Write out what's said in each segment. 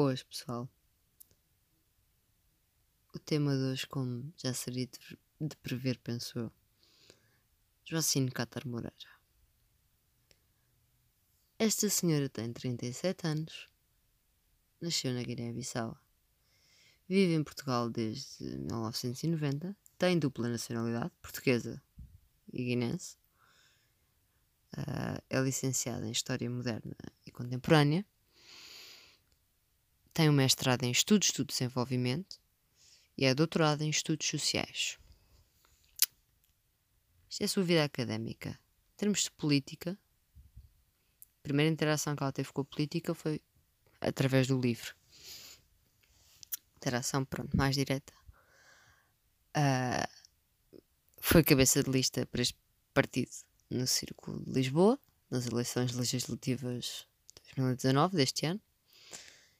Boas, pessoal. O tema de hoje, como já seria de, prever, penso eu. Joacine Catar Moreira. Esta senhora tem 37 anos. Nasceu na Guiné-Bissau. Vive em Portugal desde 1990. Tem dupla nacionalidade, portuguesa e guinense. Uh, é licenciada em História Moderna e Contemporânea tem um mestrado em Estudos do Desenvolvimento e é doutorado em Estudos Sociais. Isto é a sua vida académica. Em termos de política, a primeira interação que ela teve com a política foi através do livro. Interação, pronto, mais direta. Uh, foi cabeça de lista para este partido no Círculo de Lisboa, nas eleições legislativas de 2019, deste ano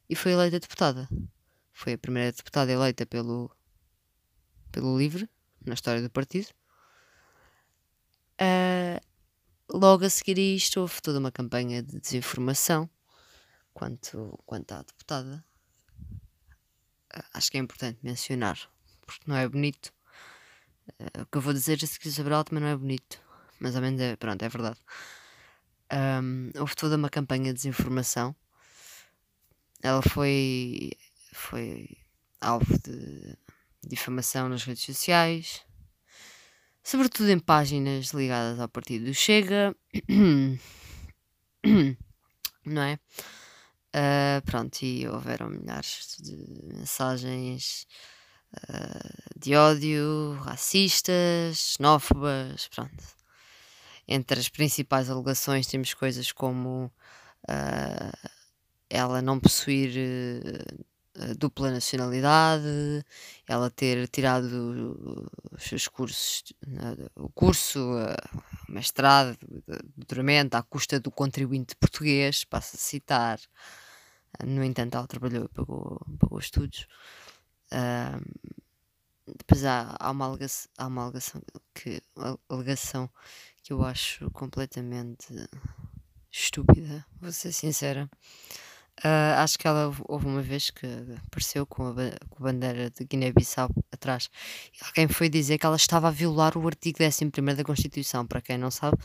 e foi eleita deputada. Foi a primeira deputada eleita pelo, pelo LIVRE, na história do partido. Uh, logo a seguir a isto, houve toda uma campanha de desinformação quanto, quanto à deputada. Uh, acho que é importante mencionar, porque não é bonito. Uh, o que eu vou dizer a seguir sobre ela também não é bonito, mas ao menos é, pronto, é verdade. Um, houve toda uma campanha de desinformação ela foi, foi alvo de difamação nas redes sociais, sobretudo em páginas ligadas ao partido do Chega, não é? Uh, pronto, e houveram milhares de mensagens uh, de ódio, racistas, xenófobas, pronto. Entre as principais alegações temos coisas como uh, ela não possuir uh, dupla nacionalidade, ela ter tirado os seus cursos, uh, o curso, uh, mestrado, doutoramento à custa do contribuinte português, passo a citar. No entanto, ela trabalhou e pagou, pagou estudos. depois há, há, uma alegação, há uma alegação que, alegação que eu acho completamente estúpida, vou ser sincera. Uh, acho que ela houve uma vez que apareceu com a, com a bandeira de Guiné-Bissau atrás. E alguém foi dizer que ela estava a violar o artigo 11 da Constituição. Para quem não sabe,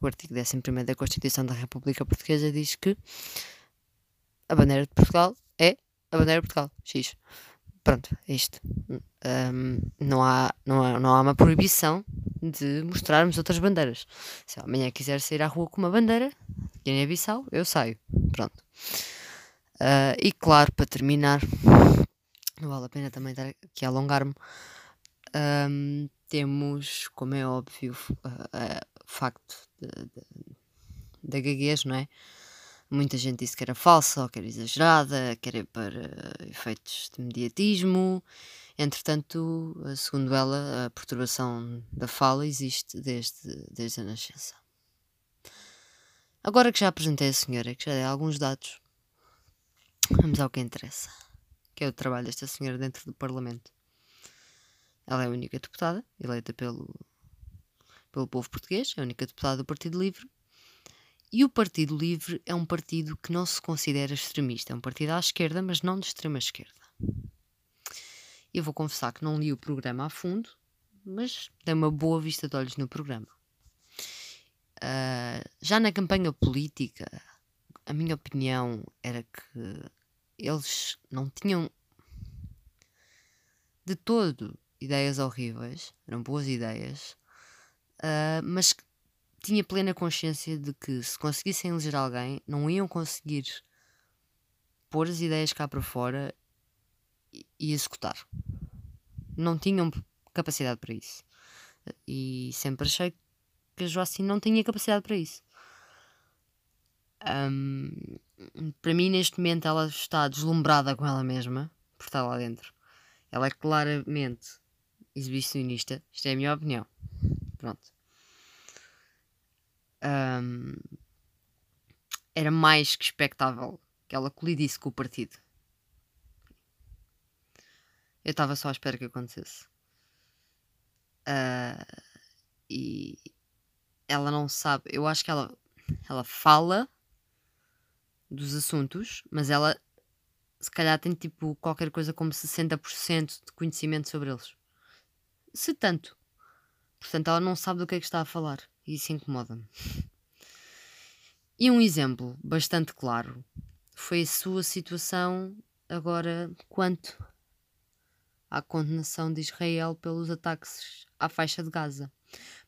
o artigo 11 da Constituição da República Portuguesa diz que a bandeira de Portugal é a bandeira de Portugal. X. Pronto, é isto. Um, não, há, não, há, não há uma proibição de mostrarmos outras bandeiras. Se amanhã quiser sair à rua com uma bandeira, Guiné-Bissau, eu saio. Pronto. Uh, e claro, para terminar, não vale a pena também estar aqui a alongar-me. Um, temos, como é óbvio, o facto da gaguez, não é? Muita gente disse que era falsa ou que era exagerada, que era para efeitos de mediatismo. Entretanto, segundo ela, a perturbação da fala existe desde, desde a nascença. Agora que já apresentei a senhora, que já dei alguns dados, Vamos ao que interessa, que é o trabalho desta senhora dentro do Parlamento. Ela é a única deputada eleita pelo, pelo povo português, é a única deputada do Partido Livre. E o Partido Livre é um partido que não se considera extremista. É um partido à esquerda, mas não de extrema esquerda. Eu vou confessar que não li o programa a fundo, mas dei uma boa vista de olhos no programa. Uh, já na campanha política, a minha opinião era que eles não tinham de todo ideias horríveis, eram boas ideias, uh, mas tinha plena consciência de que se conseguissem eleger alguém, não iam conseguir pôr as ideias cá para fora e, e executar. Não tinham capacidade para isso. E sempre achei que a Joacine não tinha capacidade para isso. Um, para mim, neste momento, ela está deslumbrada com ela mesma por estar lá dentro. Ela é claramente exibicionista. Isto é a minha opinião. Pronto. Um, era mais que expectável que ela colidisse com o partido. Eu estava só à espera que acontecesse. Uh, e ela não sabe. Eu acho que ela, ela fala dos assuntos, mas ela se calhar tem tipo qualquer coisa como 60% de conhecimento sobre eles. Se tanto. Portanto, ela não sabe do que é que está a falar. E isso incomoda-me. E um exemplo bastante claro foi a sua situação agora quanto à condenação de Israel pelos ataques à faixa de Gaza.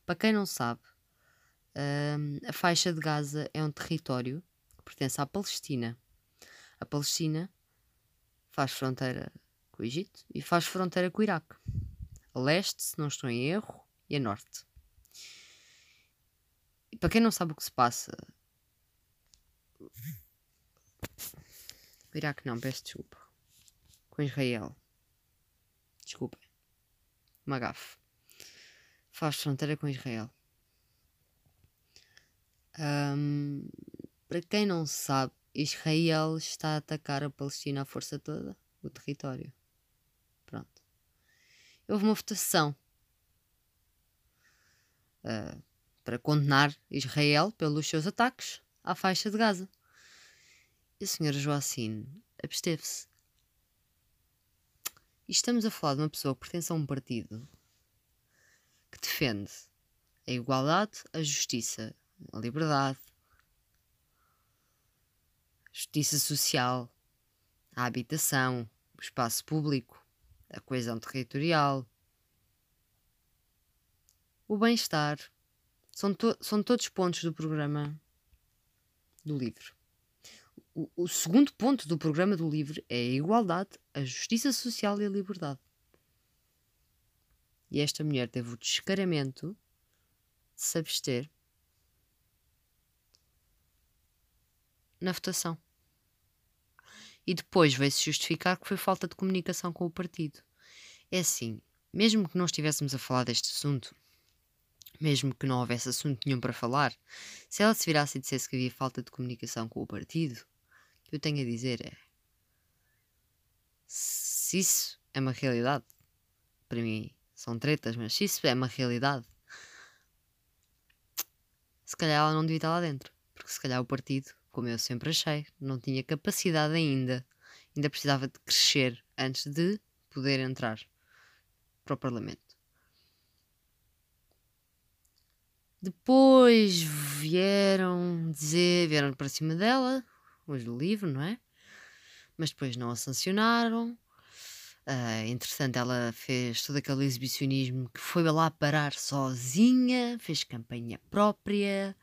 Para quem não sabe, hum, a faixa de Gaza é um território que pertence à Palestina. A Palestina faz fronteira com o Egito e faz fronteira com o Iraque. A leste, se não estou em erro, e a norte. E para quem não sabe o que se passa. O Iraque não, peço desculpa. Com Israel. Desculpem. Uma gafe. Faz fronteira com Israel. Um, para quem não sabe, Israel está a atacar a Palestina à força toda, o território. Pronto. Houve uma votação uh, para condenar Israel pelos seus ataques à faixa de Gaza. E a senhora Joacine absteve-se. E estamos a falar de uma pessoa que pertence a um partido que defende a igualdade, a justiça, a liberdade, justiça social, a habitação, o espaço público, a coesão territorial, o bem-estar. São, to são todos pontos do programa do livro. O, o, segundo ponto do programa do livro é a igualdade, a justiça social e a liberdade. E esta mulher teve o descaramento de se abster na votação. E depois veio-se justificar que foi falta de comunicação com o partido. É assim, mesmo que não estivéssemos a falar deste assunto, mesmo que não houvesse assunto nenhum para falar, se ela se virasse e dissesse que havia falta de comunicação com o partido, o que eu tenho a dizer é: se isso é uma realidade, para mim são tretas, mas se isso é uma realidade, se calhar ela não devia estar lá dentro, porque se calhar o partido, como eu sempre achei, não tinha capacidade ainda, ainda precisava de crescer antes de poder entrar para o Parlamento. Depois vieram dizer, vieram para cima dela, hoje do livro, não é? Mas depois não a sancionaram. Uh, entretanto, ela fez todo aquele exibicionismo que foi lá parar sozinha, fez campanha própria,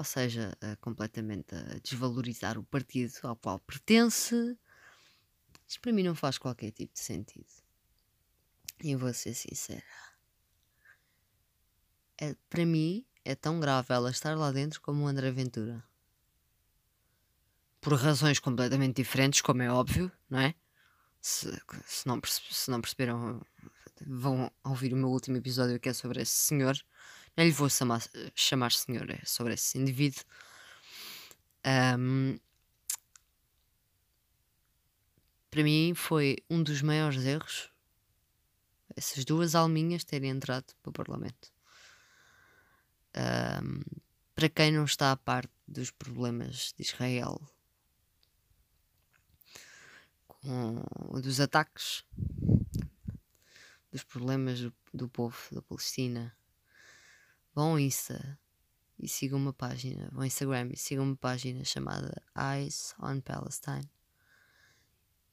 ou seja, uh, completamente a desvalorizar o partido ao qual pertence. Isto para mim não faz qualquer tipo de sentido. E vou ser sincera é, para mim, é tão grave ela estar lá dentro como o André Ventura. Por razões completamente diferentes, como é óbvio, não é? Se, se, não, se não perceberam, vão ouvir o meu último episódio que é sobre esse senhor. Não lhe vou chamar, chamar senhor, sobre esse indivíduo. Um, para mim foi um dos maiores erros essas duas alminhas terem entrado para o Parlamento. Um, para quem não está a parte dos problemas de Israel, com, dos ataques, dos problemas do, do povo da Palestina, vão ao Insta e sigam uma página, vão ao Instagram e sigam uma página chamada Eyes on Palestine.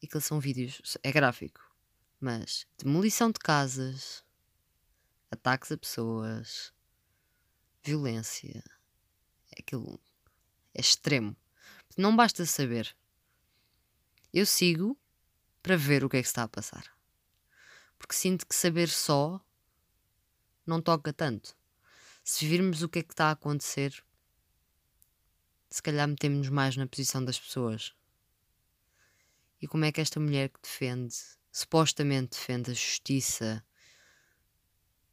E que são vídeos, é gráfico, mas demolição de casas, ataques a pessoas, violência. É aquilo é extremo. Não basta saber. Eu sigo para ver o que é que está a passar. Porque sinto que saber só não toca tanto. Se virmos o que é que está a acontecer, se calhar metemos-nos mais na posição das pessoas. E como é que esta mulher que defende, supostamente defende a justiça,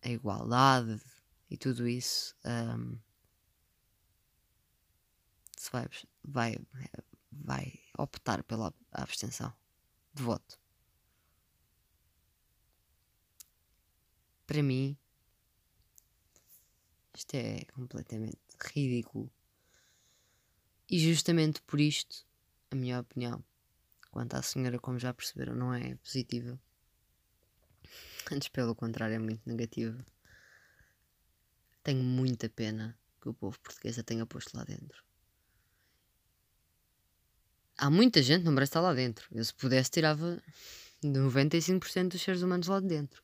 a igualdade, e tudo isso um, se vai, vai, vai optar pela abstenção de voto. Para mim, isto é completamente ridículo. E justamente por isto, a minha opinião, Quanto à senhora, como já perceberam, não é positiva. Antes, pelo contrário, é muito negativa. Tenho muita pena que o povo português a tenha posto lá dentro. Há muita gente não merece estar lá dentro. Eu, se pudesse, tirava 95% dos seres humanos lá de dentro.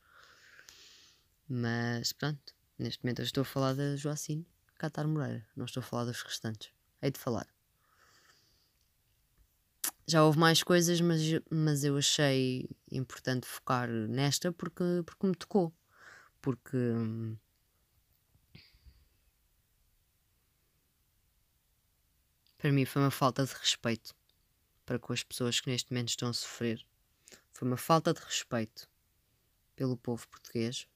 Mas pronto, neste momento eu estou a falar da Joacine Catar Moreira, não estou a falar dos restantes. Hei de falar. Já houve mais coisas, mas, mas eu achei importante focar nesta porque, porque me tocou. Porque. Para mim foi uma falta de respeito para com as pessoas que neste momento estão a sofrer. Foi uma falta de respeito pelo povo português.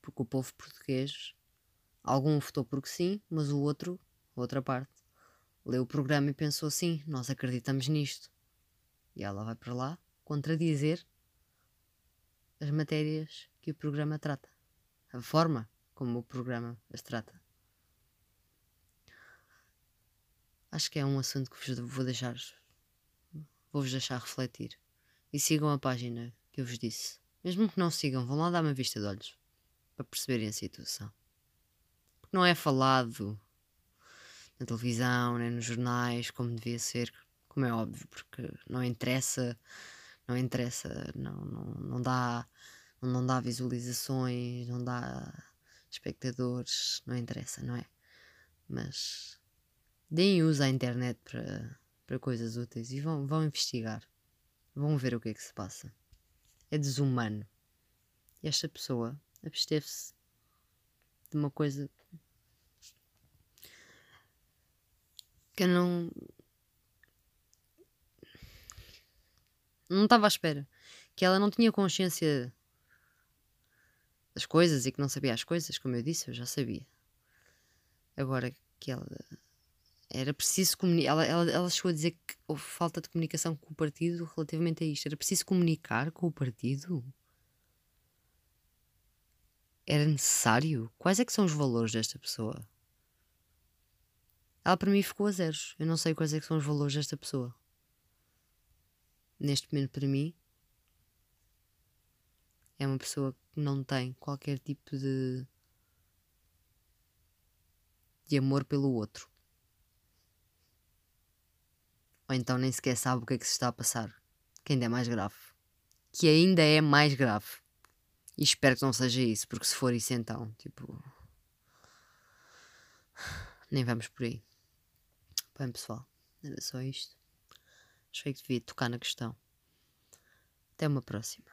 Porque o povo português, algum votou porque sim, mas o outro, outra parte, leu o programa e pensou assim: nós acreditamos nisto. E ela vai para lá contradizer as matérias que o programa trata, a forma como o programa as trata. Acho que é um assunto que vos vou deixar. Vou-vos deixar refletir. E sigam a página que eu vos disse. Mesmo que não sigam, vão lá dar uma vista de olhos para perceberem a situação. Porque não é falado na televisão, nem nos jornais, como devia ser, como é óbvio, porque não interessa, não interessa, não, não, não dá, não dá visualizações, não dá espectadores, não interessa, não é? Mas Deem uso à internet para, para coisas úteis e vão, vão investigar. Vão ver o que é que se passa. É desumano. Esta pessoa absteve-se de uma coisa que eu não. Não estava à espera. Que ela não tinha consciência das coisas e que não sabia as coisas, como eu disse, eu já sabia. Agora que ela era preciso comunicar. Ela, ela, ela chegou a dizer que houve falta de comunicação com o partido relativamente a isto. Era preciso comunicar com o partido? Era necessário? Quais é que são os valores desta pessoa? Ela para mim ficou a zeros. Eu não sei quais é que são os valores desta pessoa. Neste momento, para mim, é uma pessoa que não tem qualquer tipo de, de amor pelo outro. Ou então nem sequer sabe o que é que se está a passar. Que ainda é mais grave. Que ainda é mais grave. E espero que não seja isso, porque se for isso então, tipo. Nem vamos por aí. Bem, pessoal, era só isto. Achei que devia tocar na questão. Até uma próxima.